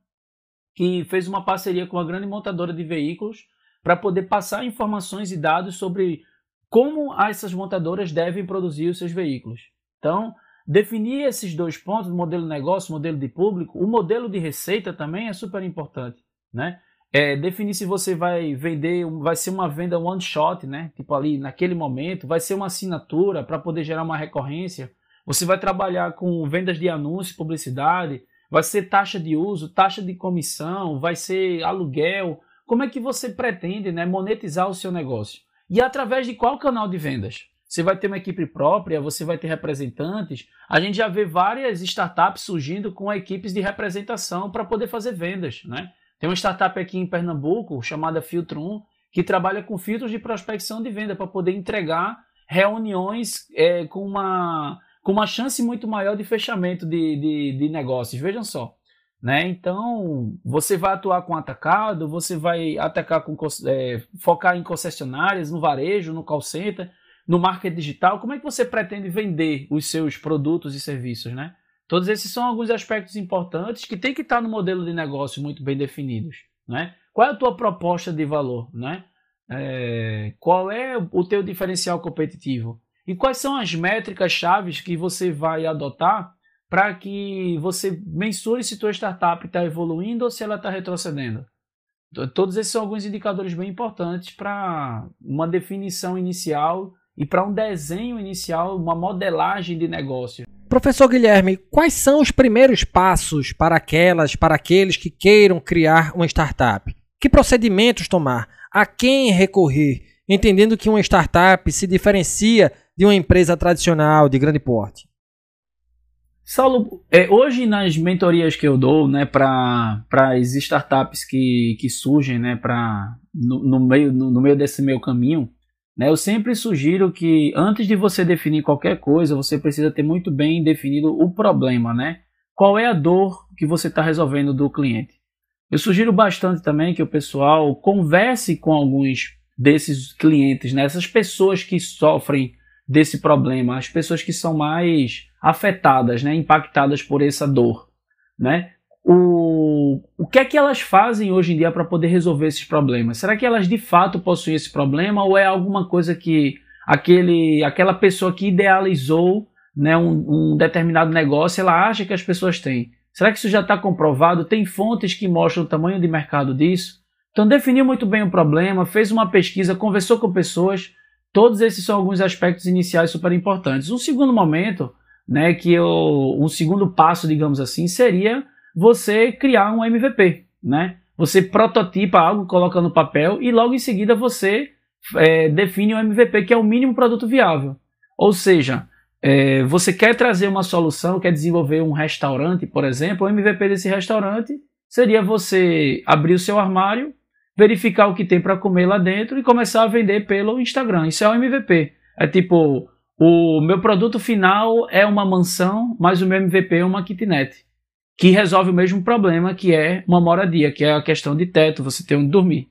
que fez uma parceria com uma grande montadora de veículos para poder passar informações e dados sobre como essas montadoras devem produzir os seus veículos. Então, definir esses dois pontos, modelo de negócio, modelo de público, o modelo de receita também é super importante, né? é, definir se você vai vender, vai ser uma venda one shot, né? Tipo ali naquele momento, vai ser uma assinatura para poder gerar uma recorrência. Você vai trabalhar com vendas de anúncio, publicidade, vai ser taxa de uso, taxa de comissão, vai ser aluguel. Como é que você pretende, né, monetizar o seu negócio? E através de qual canal de vendas? Você vai ter uma equipe própria, você vai ter representantes. A gente já vê várias startups surgindo com equipes de representação para poder fazer vendas, né? Tem uma startup aqui em Pernambuco chamada Filtro 1 que trabalha com filtros de prospecção de venda para poder entregar reuniões é, com, uma, com uma chance muito maior de fechamento de, de, de negócios. Vejam só. Né? Então, você vai atuar com atacado, você vai atacar com é, focar em concessionárias, no varejo, no call center, no marketing digital. Como é que você pretende vender os seus produtos e serviços, né? Todos esses são alguns aspectos importantes que tem que estar no modelo de negócio muito bem definidos. Né? Qual é a tua proposta de valor? Né? É, qual é o teu diferencial competitivo? E quais são as métricas chaves que você vai adotar para que você mensure se tua startup está evoluindo ou se ela está retrocedendo? Todos esses são alguns indicadores bem importantes para uma definição inicial e para um desenho inicial, uma modelagem de negócio. Professor Guilherme, quais são os primeiros passos para aquelas, para aqueles que queiram criar uma startup? Que procedimentos tomar? A quem recorrer? Entendendo que uma startup se diferencia de uma empresa tradicional de grande porte. Saulo, é, hoje nas mentorias que eu dou né, para as startups que, que surgem né, pra, no, no, meio, no, no meio desse meu caminho, eu sempre sugiro que antes de você definir qualquer coisa, você precisa ter muito bem definido o problema, né? Qual é a dor que você está resolvendo do cliente? Eu sugiro bastante também que o pessoal converse com alguns desses clientes, né? essas pessoas que sofrem desse problema, as pessoas que são mais afetadas, né? impactadas por essa dor. Né? O, o que é que elas fazem hoje em dia para poder resolver esses problemas? Será que elas de fato possuem esse problema ou é alguma coisa que aquele, aquela pessoa que idealizou né, um, um determinado negócio ela acha que as pessoas têm? Será que isso já está comprovado? Tem fontes que mostram o tamanho de mercado disso? Então, definiu muito bem o problema, fez uma pesquisa, conversou com pessoas. Todos esses são alguns aspectos iniciais super importantes. Um segundo momento, né, que eu, um segundo passo, digamos assim, seria você criar um MVP, né? Você prototipa algo, coloca no papel e logo em seguida você é, define o MVP, que é o mínimo produto viável. Ou seja, é, você quer trazer uma solução, quer desenvolver um restaurante, por exemplo, o MVP desse restaurante seria você abrir o seu armário, verificar o que tem para comer lá dentro e começar a vender pelo Instagram. Isso é o MVP. É tipo, o meu produto final é uma mansão, mas o meu MVP é uma kitnet, que resolve o mesmo problema que é uma moradia, que é a questão de teto, você ter onde dormir.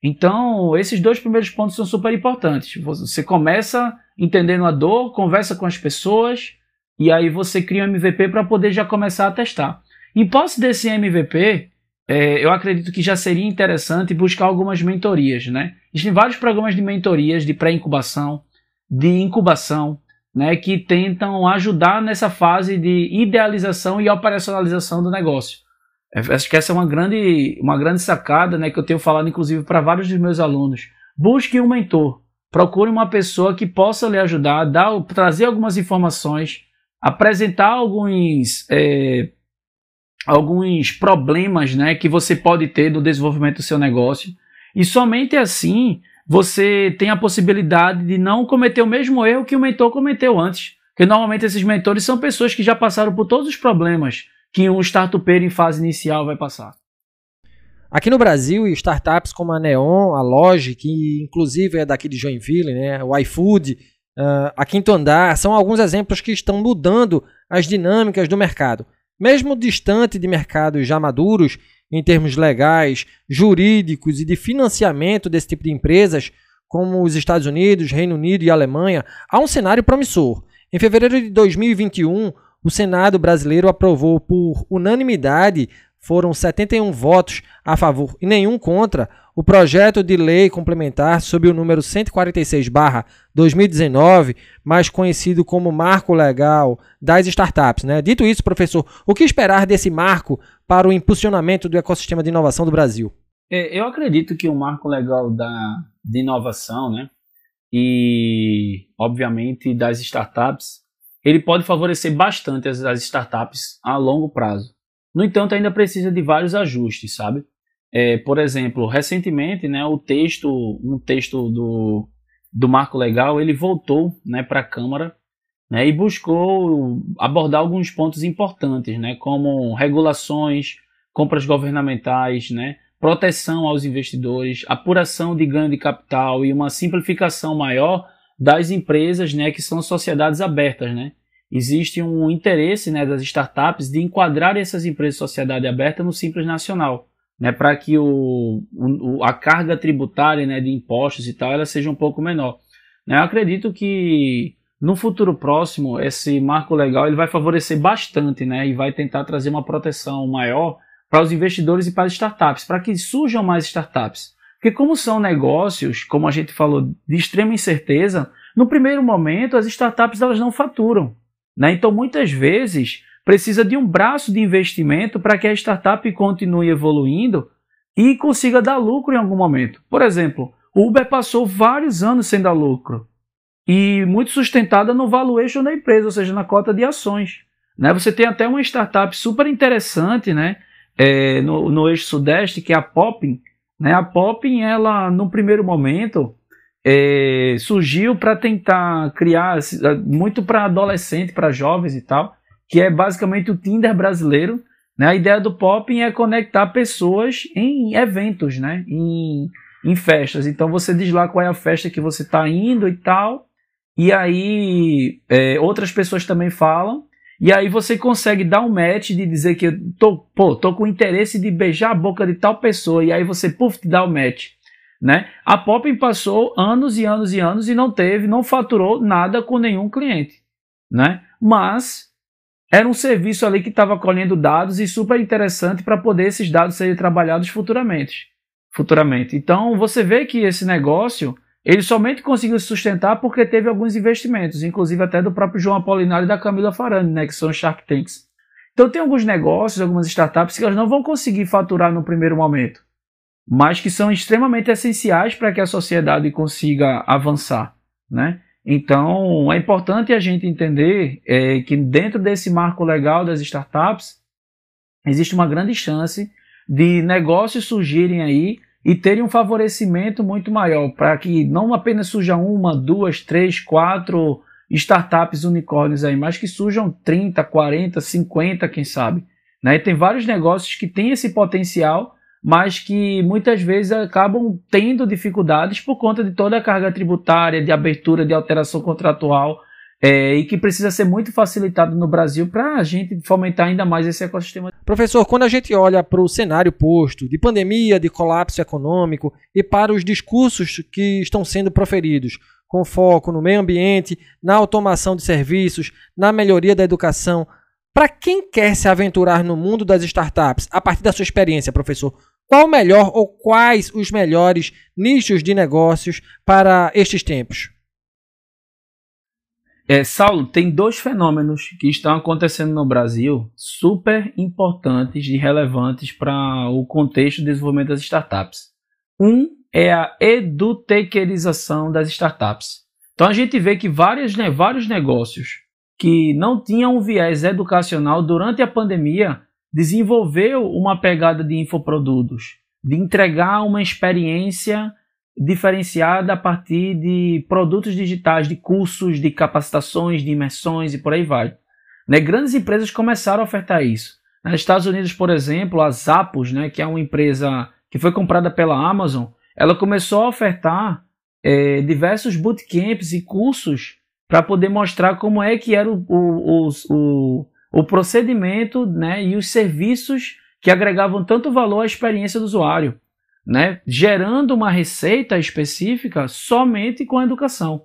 Então, esses dois primeiros pontos são super importantes. Você começa entendendo a dor, conversa com as pessoas e aí você cria um MVP para poder já começar a testar. Em posse desse MVP, é, eu acredito que já seria interessante buscar algumas mentorias, né? Existem vários programas de mentorias, de pré-incubação, de incubação, né, que tentam ajudar nessa fase de idealização e operacionalização do negócio. É, acho que essa é uma grande, uma grande sacada, né, que eu tenho falado inclusive para vários dos meus alunos. Busque um mentor. Procure uma pessoa que possa lhe ajudar, dar, trazer algumas informações, apresentar alguns, é, alguns problemas né, que você pode ter no desenvolvimento do seu negócio. E somente assim você tem a possibilidade de não cometer o mesmo erro que o mentor cometeu antes. Porque normalmente esses mentores são pessoas que já passaram por todos os problemas que um startupeiro em fase inicial vai passar. Aqui no Brasil, startups como a Neon, a Logi, que inclusive é daqui de Joinville, né, o iFood, uh, a Quinto Andar, são alguns exemplos que estão mudando as dinâmicas do mercado. Mesmo distante de mercados já maduros, em termos legais, jurídicos e de financiamento desse tipo de empresas, como os Estados Unidos, Reino Unido e Alemanha, há um cenário promissor. Em fevereiro de 2021, o Senado brasileiro aprovou por unanimidade foram 71 votos a favor e nenhum contra o projeto de lei complementar sob o número 146/2019, mais conhecido como Marco Legal das Startups, né? Dito isso, professor, o que esperar desse marco para o impulsionamento do ecossistema de inovação do Brasil? É, eu acredito que o marco legal da, de inovação, né? E obviamente das startups, ele pode favorecer bastante as, as startups a longo prazo. No entanto, ainda precisa de vários ajustes, sabe? É, por exemplo, recentemente, né, o texto, um texto do, do marco legal, ele voltou né, para a Câmara né, e buscou abordar alguns pontos importantes, né, como regulações, compras governamentais, né, proteção aos investidores, apuração de ganho de capital e uma simplificação maior das empresas né, que são sociedades abertas. Né? existe um interesse né, das startups de enquadrar essas empresas de sociedade aberta no Simples Nacional, né, para que o, o, a carga tributária né, de impostos e tal ela seja um pouco menor. Né, eu acredito que no futuro próximo esse marco legal ele vai favorecer bastante né, e vai tentar trazer uma proteção maior para os investidores e para as startups, para que surjam mais startups. Porque como são negócios, como a gente falou, de extrema incerteza, no primeiro momento as startups elas não faturam. Né? Então, muitas vezes, precisa de um braço de investimento para que a startup continue evoluindo e consiga dar lucro em algum momento. Por exemplo, o Uber passou vários anos sem dar lucro e muito sustentada no valuation da empresa, ou seja, na cota de ações. Né? Você tem até uma startup super interessante né? É, no, no eixo sudeste, que é a Popping. Né? A Popping, ela, no primeiro momento, é, surgiu para tentar criar, muito para adolescente, para jovens e tal, que é basicamente o Tinder brasileiro. Né? A ideia do Popping é conectar pessoas em eventos, né? em, em festas. Então você diz lá qual é a festa que você está indo e tal, e aí é, outras pessoas também falam, e aí você consegue dar um match de dizer que tô, pô, tô com interesse de beijar a boca de tal pessoa, e aí você, puf, dá o match. Né? A Poppin passou anos e anos e anos e não teve, não faturou nada com nenhum cliente. Né? Mas era um serviço ali que estava colhendo dados e super interessante para poder esses dados serem trabalhados futuramente. futuramente. Então você vê que esse negócio ele somente conseguiu se sustentar porque teve alguns investimentos, inclusive até do próprio João Apolinário e da Camila Farani, né, que são Shark Tanks. Então tem alguns negócios, algumas startups que elas não vão conseguir faturar no primeiro momento, mas que são extremamente essenciais para que a sociedade consiga avançar, né? Então é importante a gente entender é, que dentro desse marco legal das startups existe uma grande chance de negócios surgirem aí e terem um favorecimento muito maior para que não apenas surja uma, duas, três, quatro startups unicórnios aí, mas que surjam 30, 40, 50, quem sabe. Né? E tem vários negócios que têm esse potencial, mas que muitas vezes acabam tendo dificuldades por conta de toda a carga tributária, de abertura, de alteração contratual é, e que precisa ser muito facilitado no Brasil para a gente fomentar ainda mais esse ecossistema. Professor, quando a gente olha para o cenário posto de pandemia, de colapso econômico e para os discursos que estão sendo proferidos, com foco no meio ambiente, na automação de serviços, na melhoria da educação, para quem quer se aventurar no mundo das startups, a partir da sua experiência, professor, qual o melhor ou quais os melhores nichos de negócios para estes tempos? É, Saulo, tem dois fenômenos que estão acontecendo no Brasil super importantes e relevantes para o contexto de desenvolvimento das startups. Um é a edutequerização das startups. Então a gente vê que várias, né, vários negócios que não tinham um viés educacional durante a pandemia desenvolveu uma pegada de infoprodutos, de entregar uma experiência diferenciada a partir de produtos digitais, de cursos, de capacitações, de imersões e por aí vai. Né? Grandes empresas começaram a ofertar isso. Nos Estados Unidos, por exemplo, a Zappos, né, que é uma empresa que foi comprada pela Amazon, ela começou a ofertar é, diversos bootcamps e cursos para poder mostrar como é que era o, o, o, o procedimento né, e os serviços que agregavam tanto valor à experiência do usuário né, gerando uma receita específica somente com a educação.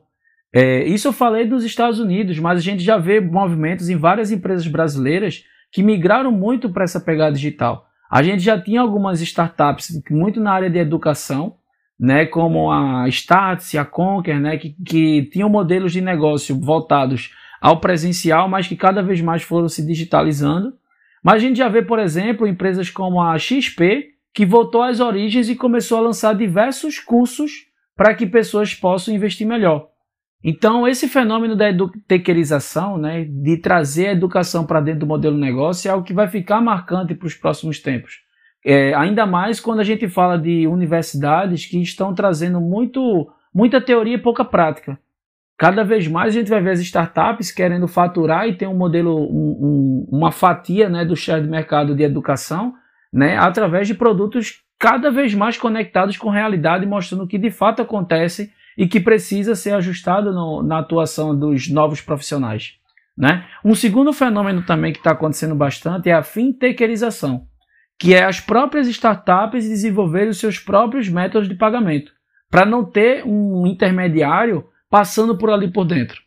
É, isso eu falei dos Estados Unidos, mas a gente já vê movimentos em várias empresas brasileiras que migraram muito para essa pegada digital. A gente já tinha algumas startups muito na área de educação, né, como a Startse, a Conquer, né, que, que tinham modelos de negócio voltados ao presencial, mas que cada vez mais foram se digitalizando. Mas a gente já vê, por exemplo, empresas como a XP, que voltou às origens e começou a lançar diversos cursos para que pessoas possam investir melhor. Então, esse fenômeno da edutequerização, né, de trazer a educação para dentro do modelo de negócio, é algo que vai ficar marcante para os próximos tempos. É, ainda mais quando a gente fala de universidades que estão trazendo muito, muita teoria e pouca prática. Cada vez mais a gente vai ver as startups querendo faturar e ter um modelo, um, um, uma fatia né, do share de mercado de educação né, através de produtos cada vez mais conectados com realidade, mostrando o que de fato acontece e que precisa ser ajustado no, na atuação dos novos profissionais. Né? Um segundo fenômeno também que está acontecendo bastante é a fintecherização, que é as próprias startups desenvolverem os seus próprios métodos de pagamento, para não ter um intermediário passando por ali por dentro.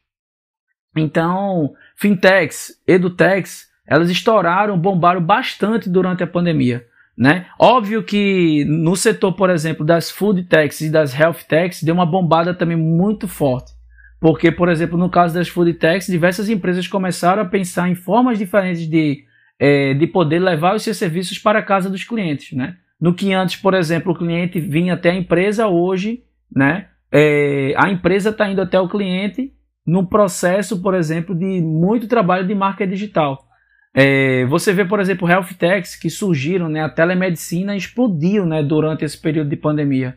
Então, fintechs, edutechs, elas estouraram, bombaram bastante durante a pandemia. Né? Óbvio que no setor, por exemplo, das food techs e das health techs, deu uma bombada também muito forte. Porque, por exemplo, no caso das food techs, diversas empresas começaram a pensar em formas diferentes de, é, de poder levar os seus serviços para a casa dos clientes. Né? No que antes, por exemplo, o cliente vinha até a empresa, hoje, né? É, a empresa está indo até o cliente no processo, por exemplo, de muito trabalho de marca digital. É, você vê, por exemplo, health techs que surgiram, né? A telemedicina explodiu, né? Durante esse período de pandemia.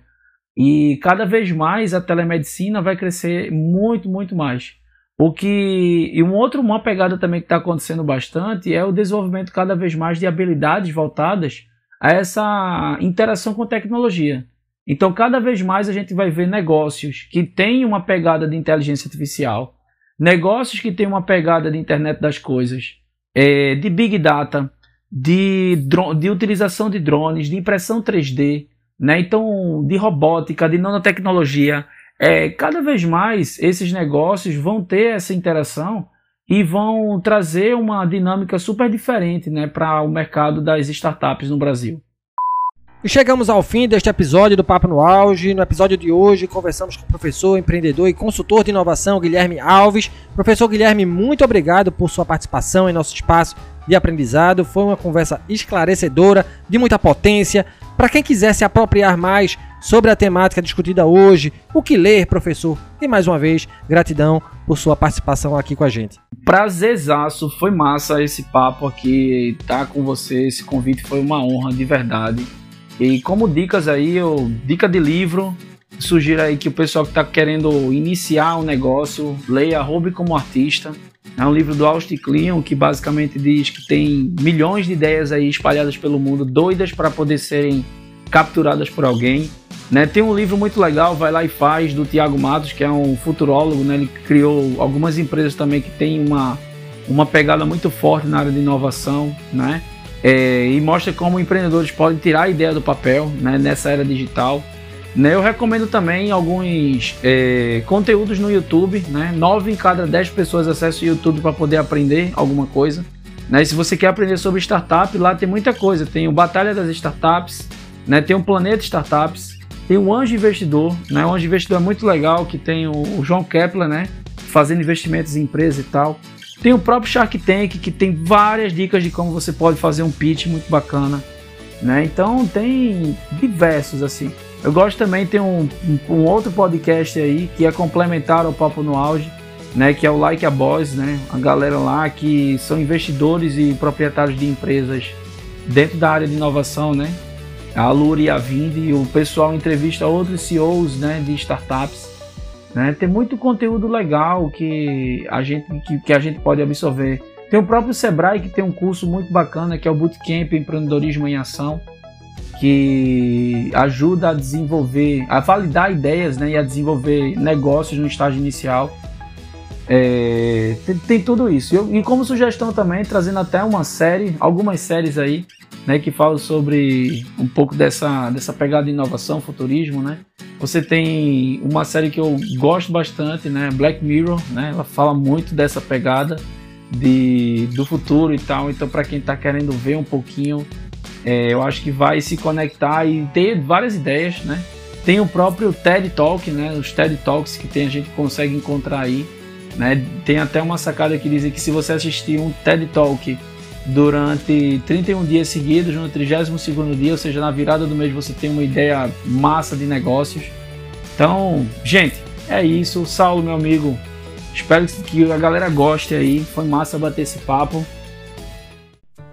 E cada vez mais a telemedicina vai crescer muito, muito mais. O que e um outro uma pegada também que está acontecendo bastante é o desenvolvimento cada vez mais de habilidades voltadas a essa interação com tecnologia. Então, cada vez mais a gente vai ver negócios que têm uma pegada de inteligência artificial, negócios que têm uma pegada de internet das coisas, é, de big data, de, de utilização de drones, de impressão 3D, né? Então, de robótica, de nanotecnologia. É, cada vez mais esses negócios vão ter essa interação e vão trazer uma dinâmica super diferente né, para o mercado das startups no Brasil. E chegamos ao fim deste episódio do Papo no Auge. No episódio de hoje, conversamos com o professor, empreendedor e consultor de inovação Guilherme Alves. Professor Guilherme, muito obrigado por sua participação em nosso espaço de aprendizado. Foi uma conversa esclarecedora, de muita potência. Para quem quiser se apropriar mais sobre a temática discutida hoje, o que ler, professor? E mais uma vez, gratidão por sua participação aqui com a gente. Prazerzaço, foi massa esse papo aqui, tá com você, esse convite foi uma honra de verdade. E como dicas aí, eu, dica de livro, sugiro aí que o pessoal que está querendo iniciar um negócio, leia Roube como Artista. É um livro do Austin Kleon que basicamente diz que tem milhões de ideias aí espalhadas pelo mundo, doidas para poder serem capturadas por alguém. Né? Tem um livro muito legal, Vai Lá e Faz, do Tiago Matos, que é um futurólogo. Né? Ele criou algumas empresas também que têm uma, uma pegada muito forte na área de inovação. Né? É, e mostra como empreendedores podem tirar a ideia do papel né? nessa era digital. Né? Eu recomendo também alguns é, conteúdos no YouTube. Né? 9 em cada 10 pessoas acessam o YouTube para poder aprender alguma coisa. Né? E se você quer aprender sobre startup, lá tem muita coisa. Tem o Batalha das Startups, né? tem o Planeta Startups, tem o Anjo Investidor. Né? O Anjo Investidor é muito legal, que tem o, o João Kepler, né? fazendo investimentos em empresas e tal. Tem o próprio Shark Tank, que tem várias dicas de como você pode fazer um pitch muito bacana. Né? Então tem diversos assim. Eu gosto também, tem um, um, outro podcast aí que é complementar ao Papo no Auge, né, que é o Like a Boss, né, a galera lá que são investidores e proprietários de empresas dentro da área de inovação, né, a Lura e a Vindi, o pessoal entrevista outros CEOs, né, de startups, né, tem muito conteúdo legal que a gente, que, que a gente pode absorver. Tem o próprio Sebrae que tem um curso muito bacana que é o Bootcamp Empreendedorismo em Ação, que ajuda a desenvolver, a validar ideias né, e a desenvolver negócios no estágio inicial. É, tem, tem, tudo isso. E, e, como sugestão também, trazendo até uma série, algumas séries aí, né, que falam sobre um pouco dessa, dessa pegada de inovação, futurismo, né? Você tem uma série que eu gosto bastante, né, Black Mirror, né? Ela fala muito dessa pegada de, do futuro e tal. Então, para quem está querendo ver um pouquinho é, eu acho que vai se conectar e ter várias ideias, né? Tem o próprio TED Talk, né? Os TED Talks que tem, a gente consegue encontrar aí, né? Tem até uma sacada que dizem que se você assistir um TED Talk durante 31 dias seguidos, no 32º dia, ou seja, na virada do mês você tem uma ideia massa de negócios. Então, gente, é isso. Saulo, meu amigo, espero que a galera goste aí. Foi massa bater esse papo.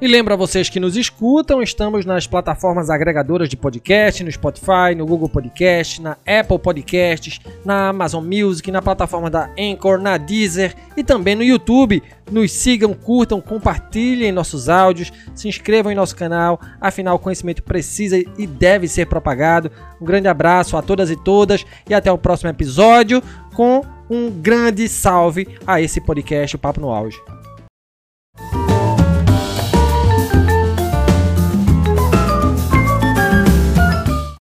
E lembro a vocês que nos escutam, estamos nas plataformas agregadoras de podcast, no Spotify, no Google Podcast, na Apple Podcasts, na Amazon Music, na plataforma da Anchor, na Deezer e também no YouTube. Nos sigam, curtam, compartilhem nossos áudios, se inscrevam em nosso canal, afinal o conhecimento precisa e deve ser propagado. Um grande abraço a todas e todas e até o próximo episódio com um grande salve a esse podcast o Papo no Auge.